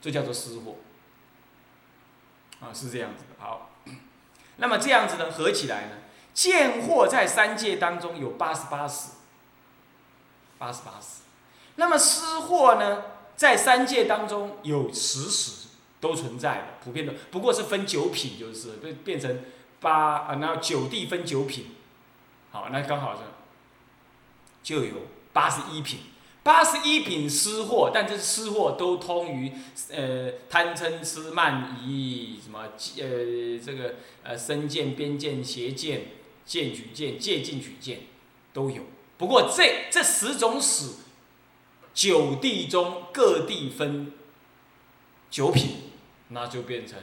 这叫做失货。啊，是这样子的。好，那么这样子呢，合起来呢，见货在三界当中有八十八死，八十八死。那么失货呢，在三界当中有十死，都存在的，普遍的，不过是分九品，就是变变成八啊，然后九地分九品，好，那刚好是就有八十一品。八十一品失货，但这失货都通于呃贪嗔痴慢疑什么呃这个呃身见边见邪见见取见戒禁取见都有。不过这这十种死，九地中各地分九品，那就变成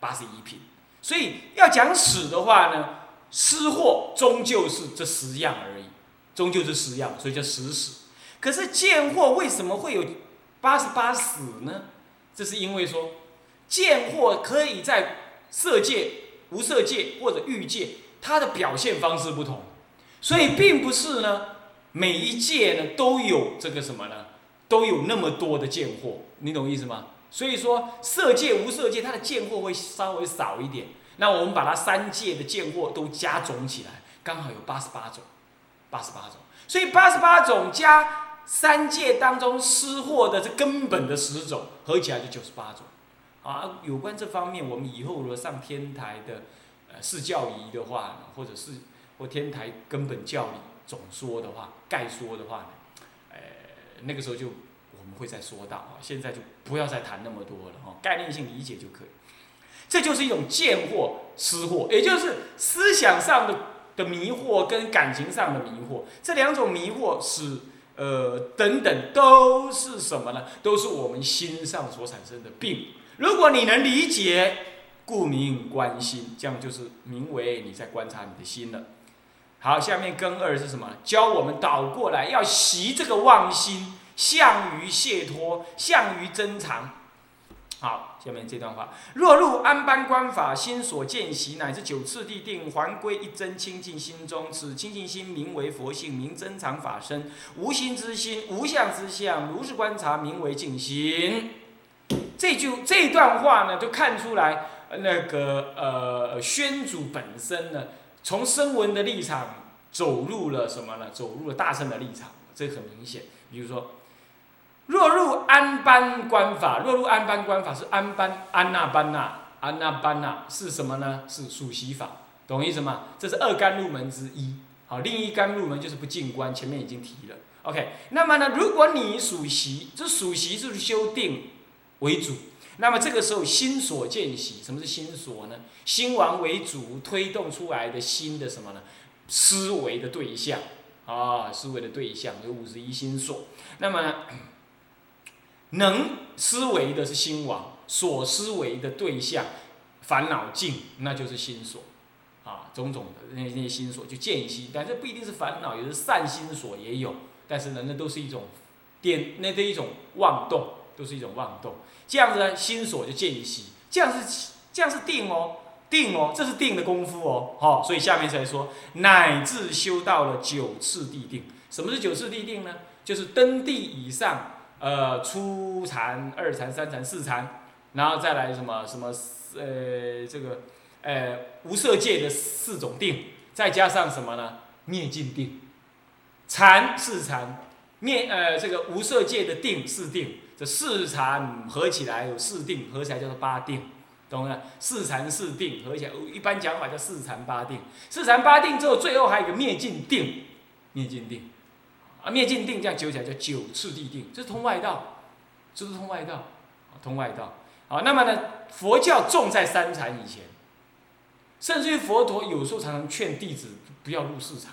八十一品。所以要讲死的话呢，失货终究是这十样而已，终究是十样，所以叫十死。可是贱货为什么会有八十八死呢？这是因为说，贱货可以在色界、无色界或者欲界，它的表现方式不同，所以并不是呢每一界呢都有这个什么呢，都有那么多的贱货，你懂意思吗？所以说色界、无色界它的贱货会稍微少一点，那我们把它三界的贱货都加总起来，刚好有八十八种，八十八种，所以八十八种加。三界当中失货的这根本的十种合起来就九十八种，啊，有关这方面，我们以后如果上天台的呃释教仪的话，或者是或天台根本教理总说的话，概说的话呢，呃，那个时候就我们会再说到啊，现在就不要再谈那么多了哈，概念性理解就可以。这就是一种见货失货，也就是思想上的的迷惑跟感情上的迷惑，这两种迷惑是。呃，等等，都是什么呢？都是我们心上所产生的病。如果你能理解，故名观心，这样就是名为你在观察你的心了。好，下面根二是什么？教我们倒过来，要习这个妄心，向于解脱，向于增长。好，下面这段话：若入安般观法，心所见习，乃至九次地定，还归一真清净心中。此清净心名为佛性，名增长法身。无心之心，无相之相，如是观察，名为净心。这句这段话呢，就看出来那个呃，宣主本身呢，从声闻的立场走入了什么呢？走入了大乘的立场，这很明显。比如说。若入安般观法，若入安般观法是安般安那般那安那般那是什么呢？是属习法，懂意思吗？这是二甘入门之一。好，另一甘入门就是不净观，前面已经提了。OK，那么呢，如果你属习，这属习就是修定为主，那么这个时候心所见习，什么是心所呢？心王为主推动出来的心的什么呢？思维的对象啊，思维的对象有五十一心所，那么。能思维的是心王，所思维的对象，烦恼境，那就是心所，啊，种种的那些心所就见心，但这不一定是烦恼，有的善心所也有，但是呢，那都是一种颠，那的一种妄动，都是一种妄动。这样子呢，心所就见一息，这样是这样是定哦，定哦，这是定的功夫哦，好，所以下面才说，乃至修到了九次地定。什么是九次地定呢？就是登地以上。呃，初禅、二禅、三禅、四禅，然后再来什么什么呃，这个呃无色界的四种定，再加上什么呢？灭尽定，禅四禅，灭呃这个无色界的定四定，这四禅合起来有四定，合起来叫做八定，懂了？四禅四定合起来，一般讲法叫四禅八定。四禅八定之后，最后还有一个灭尽定，灭尽定。啊，灭尽定这样九起来叫九次地定，这是通外道，这是通外道，通外道。好，那么呢，佛教重在三禅以前，甚至于佛陀有时候常常劝弟子不要入四禅，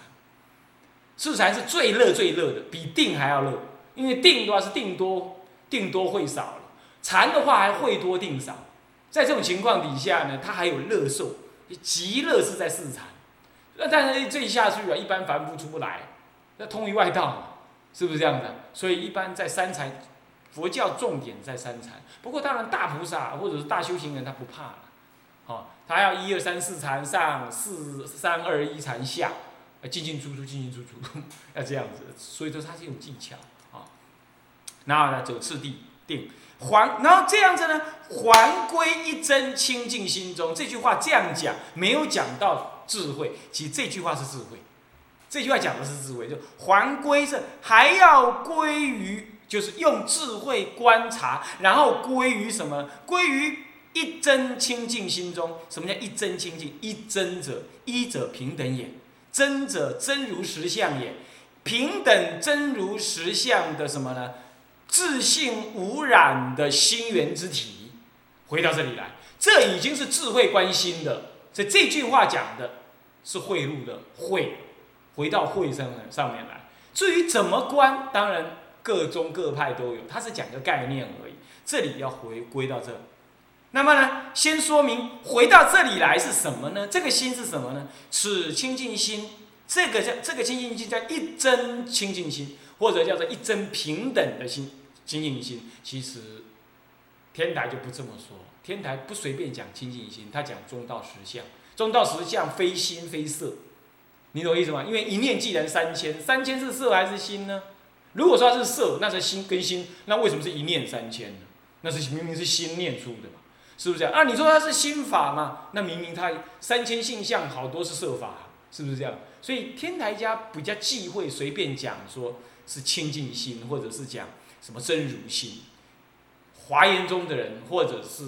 四禅是最乐最乐的，比定还要乐，因为定的话是定多，定多会少了，禅的话还会多定少，在这种情况底下呢，它还有乐受，极乐是在四禅，那但是这一下去啊，一般凡夫出不来。那通于外道嘛，是不是这样子？所以一般在三禅，佛教重点在三禅。不过当然大菩萨或者是大修行人他不怕了，哦，他要一二三四禅上，四三二一禅下，进进出出进进出出，要这样子。所以说它是有技巧啊。然后呢，走次第定，还，然后这样子呢，还归一真清净心中。这句话这样讲，没有讲到智慧，其实这句话是智慧。这句话讲的是智慧，就还归是还要归于，就是用智慧观察，然后归于什么？归于一真清净心中。什么叫一真清净？一真者，一者平等也；真者，真如实相也。平等真如实相的什么呢？自性无染的心源之体，回到这里来，这已经是智慧观心的。所以这句话讲的是慧入的慧。回到会上上面来，至于怎么观，当然各宗各派都有，它是讲个概念而已。这里要回归到这，那么呢，先说明回到这里来是什么呢？这个心是什么呢？此清净心，这个叫这个清净心叫一真清净心，或者叫做一真平等的心清净心。其实天台就不这么说，天台不随便讲清净心，他讲中道实相，中道实相非心非色。你懂我意思吗？因为一念既然三千，三千是色还是心呢？如果说它是色，那是心跟心，那为什么是一念三千呢？那是明明是心念出的嘛，是不是这样？啊，你说它是心法嘛？那明明它三千性相好多是色法，是不是这样？所以天台家比较忌讳随便讲说是清净心，或者是讲什么真如心。华严中的人，或者是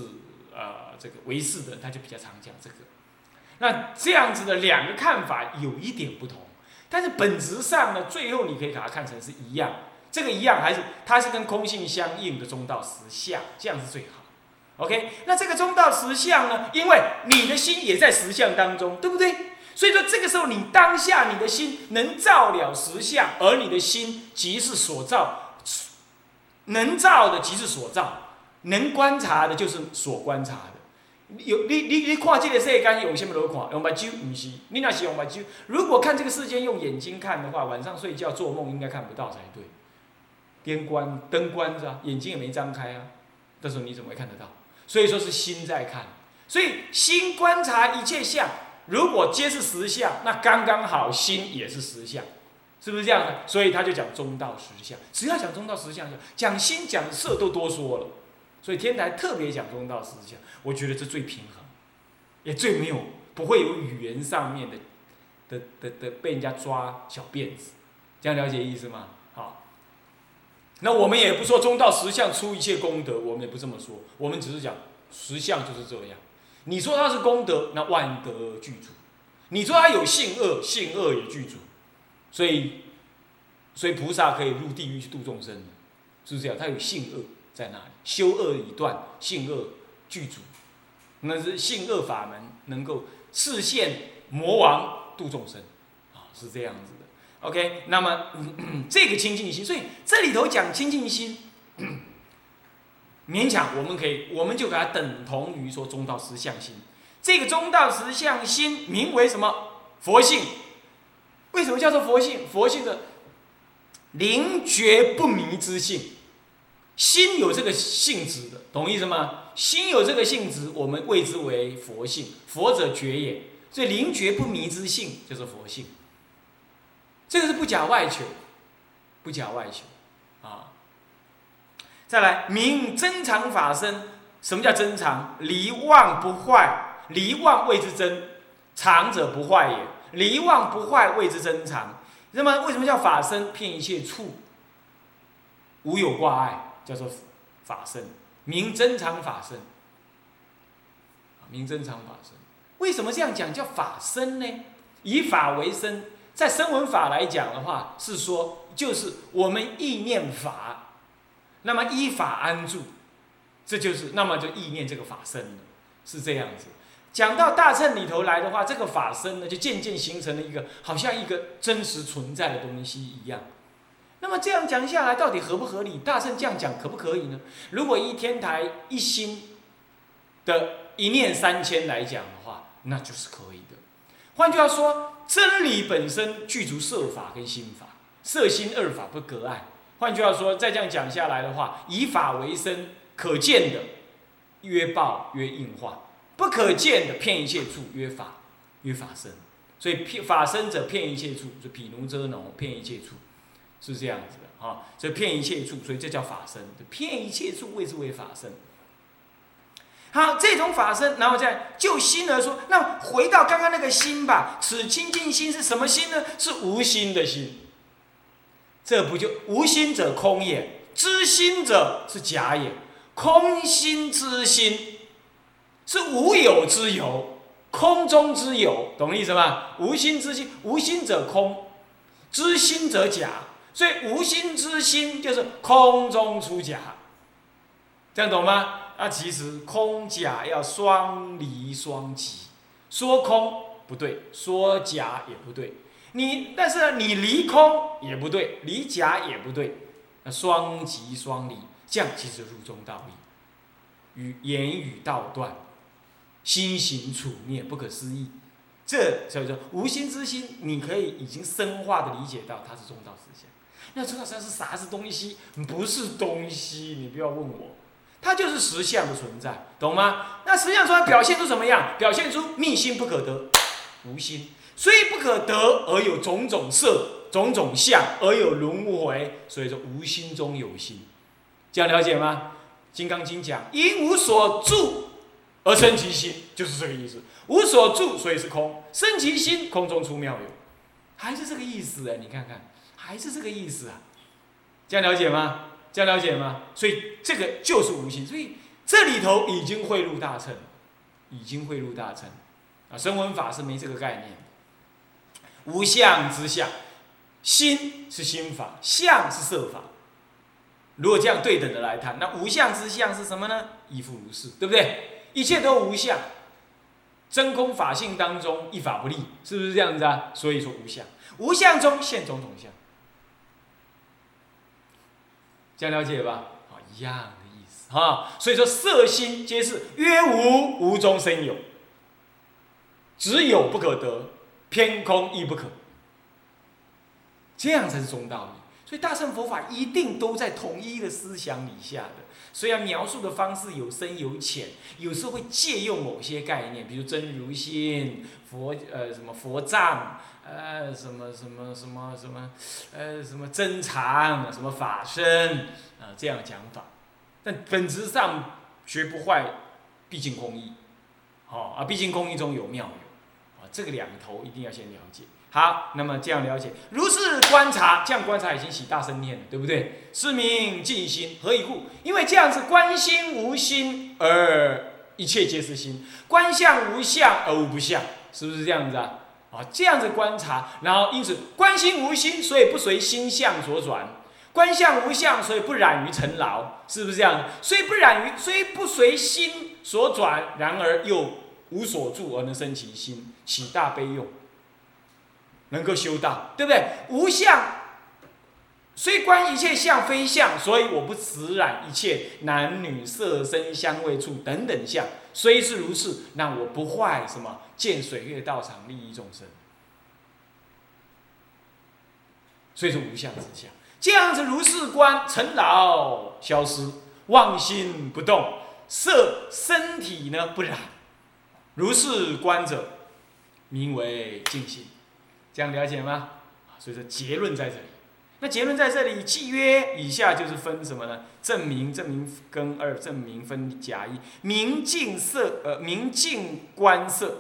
呃这个唯识的，他就比较常讲这个。那这样子的两个看法有一点不同，但是本质上呢，最后你可以把它看成是一样。这个一样还是它是跟空性相应的中道实相，这样是最好。OK，那这个中道实相呢，因为你的心也在实相当中，对不对？所以说这个时候你当下你的心能照了实相，而你的心即是所照，能照的即是所照，能观察的就是所观察的。有你你你看这个世界用什么来看？用目睭？不是，你那是用目睭。如果看这个世界用眼睛看的话，晚上睡觉做梦应该看不到才对。边关灯关着，眼睛也没张开啊，这时候你怎么会看得到？所以说是心在看，所以心观察一切相，如果皆是实相，那刚刚好，心也是实相，是不是这样的？所以他就讲中道实相，只要讲中道实相，讲心讲色都多说了。所以天台特别讲中道实相，我觉得这最平衡，也最没有不会有语言上面的的的的被人家抓小辫子，这样了解意思吗？好，那我们也不说中道实相出一切功德，我们也不这么说，我们只是讲实相就是这样。你说它是功德，那万德具足；你说它有性恶，性恶也具足。所以，所以菩萨可以入地狱去度众生，是不是这样？他有性恶。在哪里？修恶已断，性恶具足，那是性恶法门能够视现魔王度众生，啊，是这样子的。OK，那么 这个清净心，所以这里头讲清净心，勉强我们可以，我们就给它等同于说中道实相心。这个中道实相心名为什么？佛性。为什么叫做佛性？佛性的灵觉不迷之性。心有这个性质的，懂意思吗？心有这个性质，我们谓之为佛性。佛者觉也，所以灵觉不迷之性就是佛性。这个是不假外求，不假外求啊。再来，明真常法身。什么叫真常？离妄不坏，离妄谓之真，常者不坏也。离妄不坏谓之真常。那么为什么叫法身？骗一切处，无有挂碍。叫做法身，名真常法身。名真常法身，为什么这样讲叫法身呢？以法为身，在声闻法来讲的话，是说就是我们意念法，那么依法安住，这就是那么就意念这个法身了，是这样子。讲到大乘里头来的话，这个法身呢，就渐渐形成了一个好像一个真实存在的东西一样。那么这样讲下来，到底合不合理？大圣这样讲可不可以呢？如果一天台一心的一念三千来讲的话，那就是可以的。换句话说，真理本身具足色法跟心法，色心二法不隔碍。换句话说，再这样讲下来的话，以法为身，可见的约报约应化，不可见的骗一切处约法约法身。所以骗法身者骗一切处，就毗卢遮胧骗一切处。是这样子的啊。这骗一切处，所以这叫法身。骗一切处谓之为法身。好，这种法身，然后再就心而说，那回到刚刚那个心吧。此清净心是什么心呢？是无心的心。这不就无心者空也，知心者是假也。空心之心是无有之有，空中之有，懂意思吗？无心之心，无心者空，知心者假，所以无心之心就是空中出假，这样懂吗？那其实空假要双离双极，说空不对，说假也不对，你但是你离空也不对，离假也不对，那双极双离，这样其实入中道理。语言语道断，心行处灭，不可思议。这所以说无心之心，你可以已经深化的理解到它是中道思想。那中道思想是啥子东西？不是东西，你不要问我，它就是实相的存在，懂吗？那实相出来表现出什么样？表现出密心不可得，无心虽不可得而有种种色、种种相，而有轮回。所以说无心中有心，这样了解吗？《金刚经》讲因无所住而生其心，就是这个意思。无所住，所以是空。生其心，空中出妙有，还是这个意思哎？你看看，还是这个意思啊？这样了解吗？这样了解吗？所以这个就是无心。所以这里头已经汇入大乘，已经汇入大乘啊。声闻法是没这个概念的。无相之相，心是心法，相是色法。如果这样对等的来谈，那无相之相是什么呢？亦复如是，对不对？一切都无相，真空法性当中一法不立，是不是这样子啊？所以说无相，无相中现种种相，这样了解吧？好，一样的意思哈。所以说色心皆是曰无，无中生有，只有不可得，偏空亦不可，这样才是中道理。所以大乘佛法一定都在统一的思想以下的，虽然描述的方式有深有浅，有时候会借用某些概念，比如真如心、佛呃什么佛藏，呃什么什么什么什么，呃什么真常，什么法身啊这样讲法，但本质上学不坏，毕竟空义，好啊，毕竟空义中有妙有，啊这个两头一定要先了解。好，那么这样了解，如是观察，这样观察已经起大生念了，对不对？是名尽心，何以故？因为这样子观心无心而一切皆是心，观相无相而无不相，是不是这样子啊？啊，这样子观察，然后因此观心无心，所以不随心相所转；观相无相，所以不染于尘劳，是不是这样？虽不染于，虽不随心所转，然而又无所住而能生其心，起大悲用。能够修道，对不对？无相，虽观一切相非相，所以我不执染一切男女色身香味触等等相。虽是如此，那我不坏什么？见水月道场利益众生。所以说无相之相，这样子如是观，尘劳消失，妄心不动，色身体呢不染，如是观者，名为净心。这样了解吗？所以说结论在这里。那结论在这里，契约以下就是分什么呢？证明证明跟二证明分假一，明镜色呃明镜观色，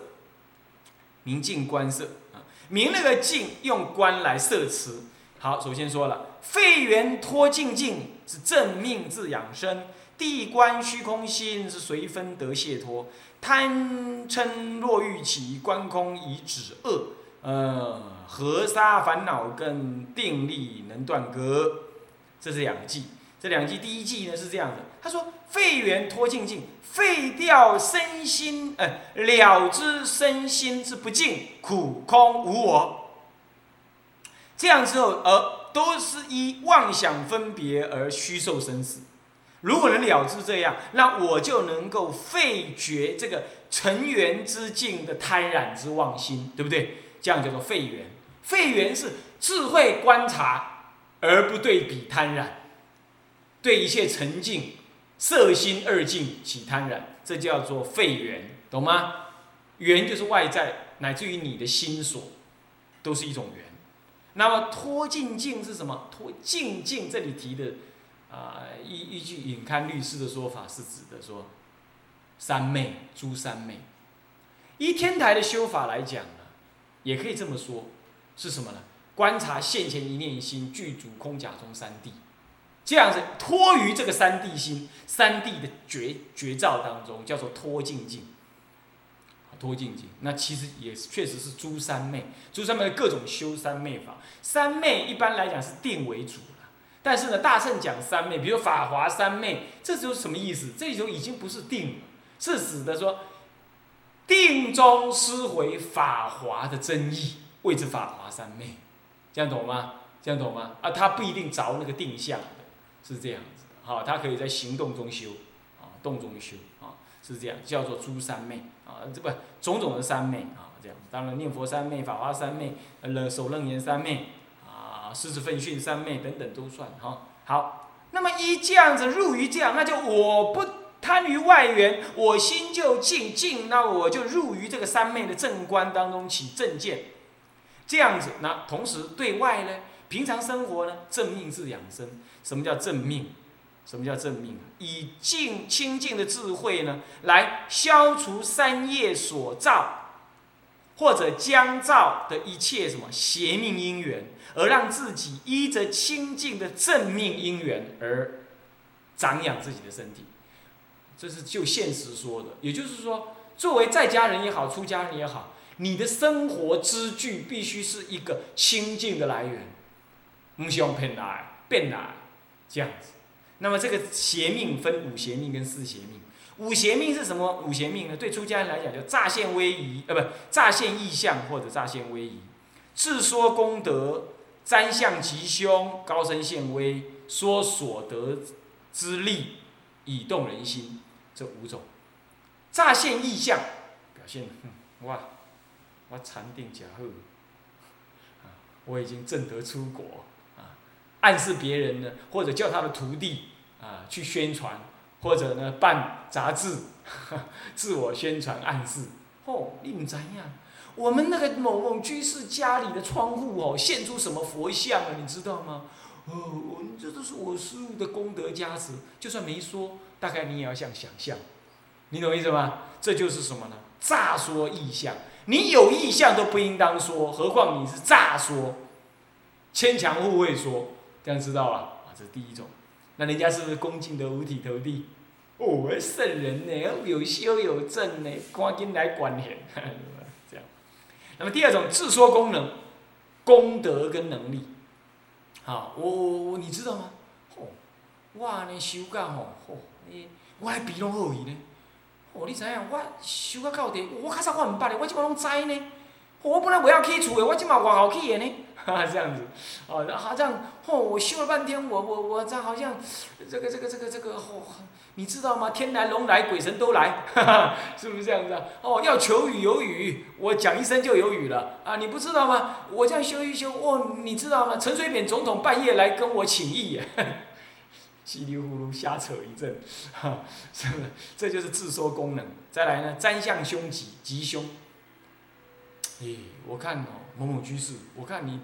明镜观色啊，明那个镜用观来摄持。好，首先说了，肺源脱净境是正命自养生，地观虚空心是随分得解脱，贪嗔若欲起，观空以止恶。呃，河沙烦恼跟定力能断割，这是两计。这两计，第一计呢是这样的，他说废缘脱净净，废掉身心，呃，了知身心是不净、苦、空、无我。这样之后，而都是依妄想分别而虚受生死。如果能了知这样，那我就能够废绝这个尘缘之境的贪染之妄心，对不对？这样叫做废缘，废缘是智慧观察而不对比贪染，对一切沉静色心二境起贪染，这叫做废缘，懂吗？缘就是外在乃至于你的心所，都是一种缘。那么脱净境是什么？脱净境这里提的啊，依依据尹刊律师的说法，是指的说三昧诸三昧。依天台的修法来讲，也可以这么说，是什么呢？观察现前一念心具足空假中三谛，这样子脱于这个三谛心、三谛的绝绝照当中，叫做脱尽境。脱尽境，那其实也确实是诸三昧，诸三昧的各种修三昧法。三昧一般来讲是定为主了，但是呢，大圣讲三昧，比如法华三昧，这就是什么意思？这就已经不是定了，是指的说。定中思回法华的真意，谓之法华三昧，这样懂吗？这样懂吗？啊，他不一定着那个定向的，是这样子，好，他可以在行动中修，啊，动中修，啊，是这样，叫做诸三昧，啊，这不种种的三昧，啊，这样，当然念佛三昧、法华三昧、呃，手楞严三昧，啊，狮子奋训三昧等等都算，哈，好，那么一这样子入于这样，那就我不。贪于外缘，我心就静静，那我就入于这个三昧的正观当中起正见，这样子，那同时对外呢，平常生活呢，正命是养生。什么叫正命？什么叫正命？以静清净的智慧呢，来消除三业所造或者将造的一切什么邪命因缘，而让自己依着清净的正命因缘而长养自己的身体。这是就现实说的，也就是说，作为在家人也好，出家人也好，你的生活支具必须是一个清净的来源，不是用骗来、变来这样子。那么这个邪命分五邪命跟四邪命。五邪命是什么？五邪命呢？对出家人来讲，叫乍现威仪，呃，不，乍现意象或者乍现威仪，自说功德，瞻相吉凶，高声现威，说所得之力，以动人心。这五种，乍现意象，表现，哇，我禅定假好，啊，我已经正得出国，啊，暗示别人呢，或者叫他的徒弟啊去宣传，或者呢办杂志，自我宣传暗示。哦，你们怎样？我们那个某某居士家里的窗户哦，现出什么佛像啊，你知道吗？哦，我们这都是我师父的功德加持，就算没说。大概你也要像想象，你懂意思吗？这就是什么呢？诈说意象，你有意象都不应当说，何况你是诈说，牵强附会说，这样知道吧？啊，这是第一种。那人家是不是恭敬的五体投地？哦，圣人呢，有修有证呢，赶紧来管弦，这样。那么第二种自说功能，功德跟能力，好，我我我，你知道吗？哦，哇，你修干吼，嚯！我还比拢好伊呢，哦，你知影？我修到到底，我较早我毋捌的，我即摆拢知呢。我本来袂晓起厝的，我即摆外口起的呢，哈哈，这样子，哦，好像，哦，我修了半天，我我我这好像，这个这个这个这个，哦，你知道吗？天来龙来，鬼神都来，哈哈，是不是这样子？哦，要求雨有雨，我讲一声就有雨了，啊，你不知道吗？我这样修一修，哦，你知道吗？陈水扁总统半夜来跟我请益。稀里糊涂瞎扯一阵，哈，是不是？这就是自说功能。再来呢，占相凶吉，吉凶。哎，我看哦，某某居士，我看你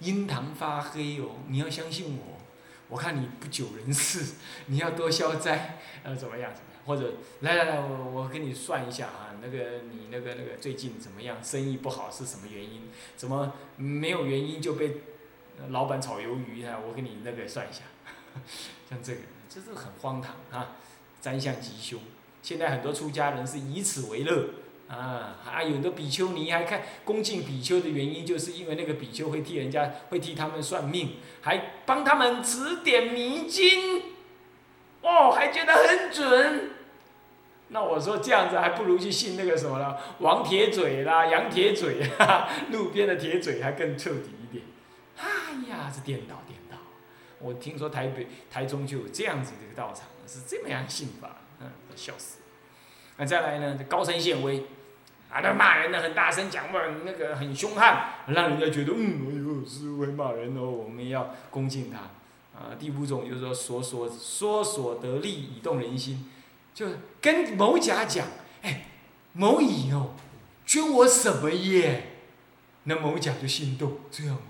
印堂发黑哦，你要相信我。我看你不久人世，你要多消灾，呃，怎么样？怎么样？或者来来来，我我给你算一下啊，那个你那个那个最近怎么样？生意不好是什么原因？怎么没有原因就被老板炒鱿鱼啊？我给你那个算一下。像这个，这是很荒唐啊！占相吉凶，现在很多出家人是以此为乐啊！还有的比丘尼还看恭敬比丘的原因，就是因为那个比丘会替人家会替他们算命，还帮他们指点迷津，哦，还觉得很准。那我说这样子还不如去信那个什么了，王铁嘴啦，杨铁嘴，路边的铁嘴还更彻底一点。哎呀，这颠倒颠。我听说台北、台中就有这样子的一个道场，是这么样信法，嗯，笑死。那再来呢，高声显威，啊，那骂人的很大声讲话，那个很凶悍，让人家觉得，嗯，哎呦，师傅会骂人哦，我们要恭敬他。啊，第五种就是说，所所说所得利，以动人心，就跟某甲讲，哎，某乙哦，捐我什么耶？那某甲就心动，这样哦。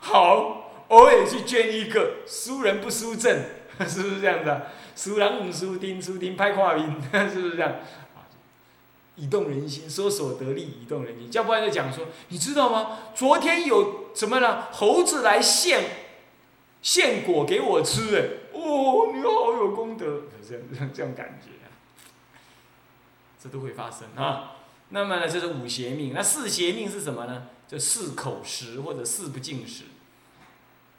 好，偶尔去捐一个，输人不输阵，是不是这样的？输人唔输丁，输丁拍跨兵，是不是这样？以动人心，说所得利，以动人心。要不然就讲说，你知道吗？昨天有什么呢？猴子来献献果给我吃，哎，哦，你好有功德，这 样这样感觉啊，这都会发生啊。那么呢，这是五邪命。那四邪命是什么呢？就四口食或者四不进食。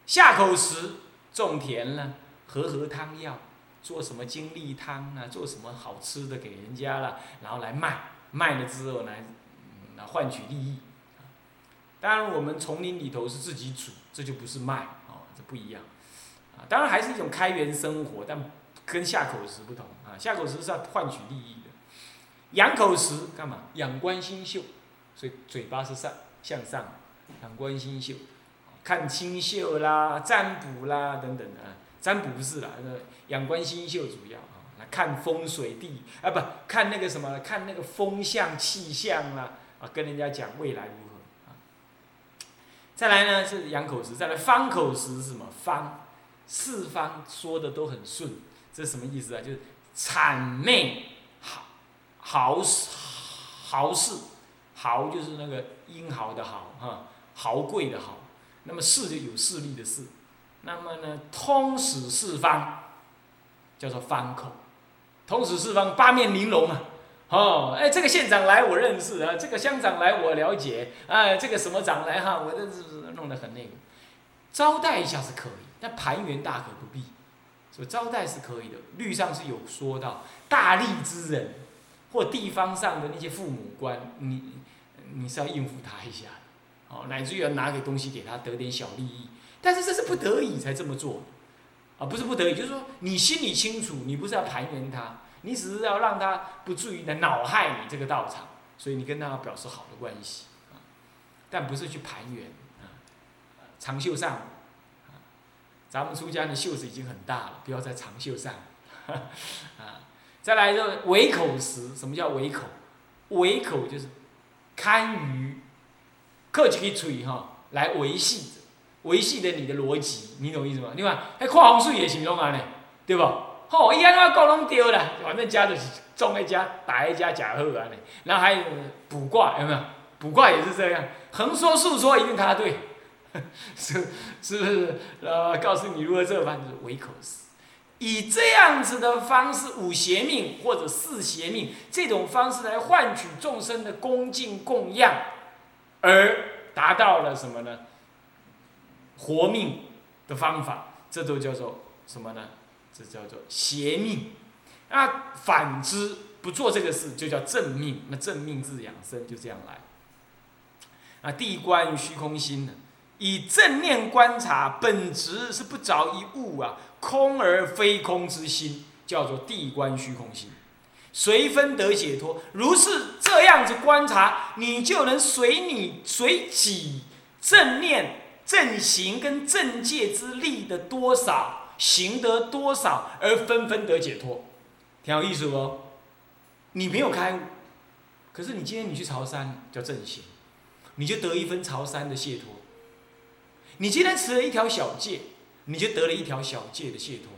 下口食种田了，和合汤药。做什么精力汤啊？做什么好吃的给人家了，然后来卖，卖了之后来，来换取利益。当然，我们丛林里头是自己煮，这就不是卖，哦，这不一样。啊，当然还是一种开源生活，但跟下口食不同啊。下口食是要换取利益的，养口食干嘛？仰观星宿，所以嘴巴是上向上，仰观星宿，看星宿啦，占卜啦等等的。占卜不是啦，那仰观星宿主要啊，来看风水地啊，不看那个什么，看那个风向气象啦，啊，跟人家讲未来如何啊。再来呢是仰口食，再来方口食是什么？方四方说的都很顺，这什么意思啊？就是谄媚豪豪豪士，豪就是那个英豪的豪哈，豪贵的豪，那么势就有势力的势。那么呢，通史四方，叫做方口，通史四方八面玲珑啊，哦，哎，这个县长来我认识啊，这个乡长来我了解，哎，这个什么长来哈，我这是弄得很那个，招待一下是可以，但盘圆大可不必，所招待是可以的，律上是有说到大利之人或地方上的那些父母官，你你是要应付他一下，哦，乃至于要拿给东西给他得点小利益。但是这是不得已才这么做，啊，不是不得已，就是说你心里清楚，你不是要盘圆他，你只是要让他不至于来恼害你这个道场，所以你跟他表示好的关系，啊，但不是去盘圆，啊，长袖善舞，咱们出家的袖子已经很大了，不要再长袖善舞，啊，再来就围口时，什么叫围口？围口就是堪舆，客气嘴哈，来维系着。维系着你的逻辑，你懂意思吗？你看，还看风水也形容安尼，对不？吼，伊安怎讲拢对啦，反正家就是种一家，打一家假好安尼。然后还有卜卦，有没有？卜卦也是这样，横说竖说一定他对，是是不是？呃，告诉你如何这般就是唯口是，以这样子的方式，五邪命或者四邪命这种方式来换取众生的恭敬供养，而达到了什么呢？活命的方法，这都叫做什么呢？这叫做邪命。那反之，不做这个事，就叫正命。那正命自养生，就这样来。啊，地观虚空心呢，以正念观察本质是不着一物啊，空而非空之心，叫做地观虚空心，随分得解脱。如是这样子观察，你就能随你随己正念。正行跟正戒之力的多少，行得多少而纷纷得解脱，挺有意思不？你没有开悟，可是你今天你去朝山叫正行，你就得一分朝山的解脱。你今天持了一条小戒，你就得了一条小戒的解脱。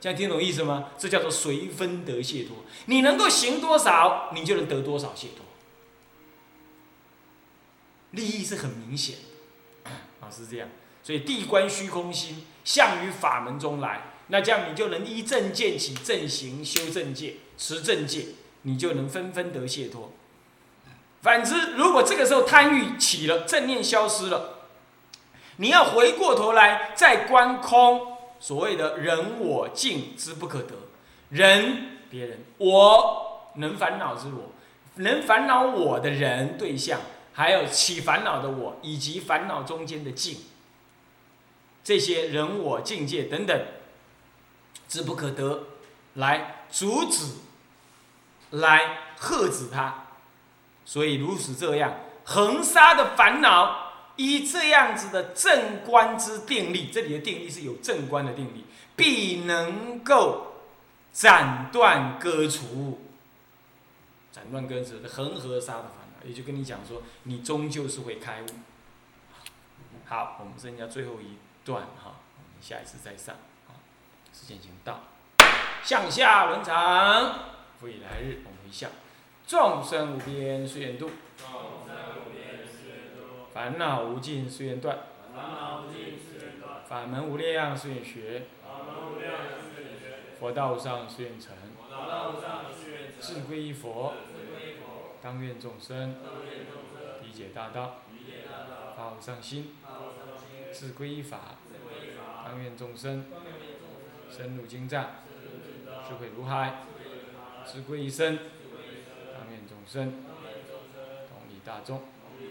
这样听懂意思吗？这叫做随分得解脱。你能够行多少，你就能得多少解脱。利益是很明显的，啊。是这样，所以地观虚空心，向于法门中来，那这样你就能依正见起正行，修正戒，持正戒，你就能纷纷得解脱。反之，如果这个时候贪欲起了，正念消失了，你要回过头来再观空，所谓的人我境之不可得，人别人，我能烦恼之我，能烦恼我的人对象。还有起烦恼的我，以及烦恼中间的境，这些人我境界等等，之不可得，来阻止，来喝止它。所以如此这样，横杀的烦恼，以这样子的正观之定力，这里的定力是有正观的定力，必能够斩断割除，斩断割除的恒河沙的烦恼。也就跟你讲说，你终究是会开悟。好，我们剩下最后一段哈，我们下一次再上。时间已经到，向下轮场，复以来日，我们一向。众生无边誓愿度，烦恼无尽誓愿断，法门无量誓愿学，佛道上誓愿成，智归一佛，当愿众生。理解大道，发无上心，智归一法，当愿众生。深入经藏，智慧如海，智归一生。生，同理大众，一